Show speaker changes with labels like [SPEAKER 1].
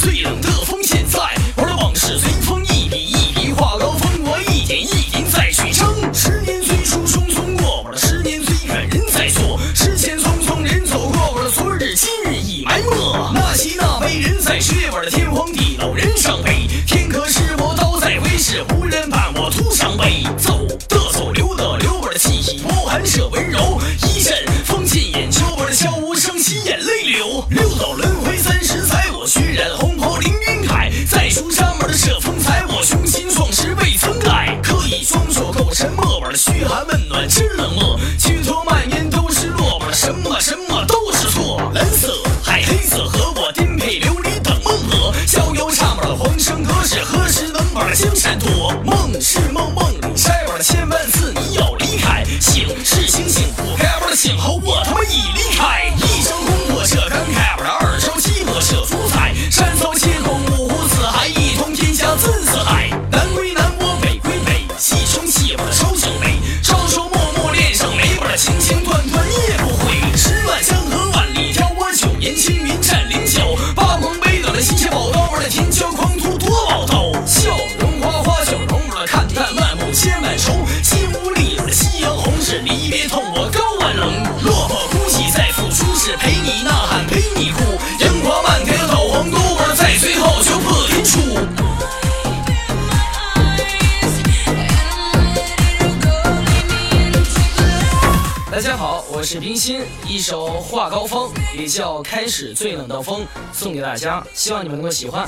[SPEAKER 1] 最冷的风。现在我的往事随风一笔一笔画高峰，我一点一点再去争。十年岁数匆匆过，我的十年虽远人在做。时间匆匆人走过，我的昨日今日已埋没。那些那悲人在睡，我的天荒地老人伤悲。天可使我刀在挥，是无人伴我徒伤悲。走的走，留的留，我的气息波寒舍温柔。一阵风进眼秋，我的悄无声息眼泪流。六道轮回三十载，我血染红的嘘寒问暖知冷漠。举头蔓延都失落，我的什么什么都是错。蓝色海，黑色和，我颠沛流离等梦河。逍遥唱我的黄生歌，是何时能把江山夺？梦是梦，梦里摘我的千万落魄孤寂再付出，是陪你呐喊陪你哭。烟花漫天的到皇都，我的在最后就破天出。大家好，我是冰心，一首《画高峰》，也叫《开始最冷的风》，送给大家，希望你们能够喜欢。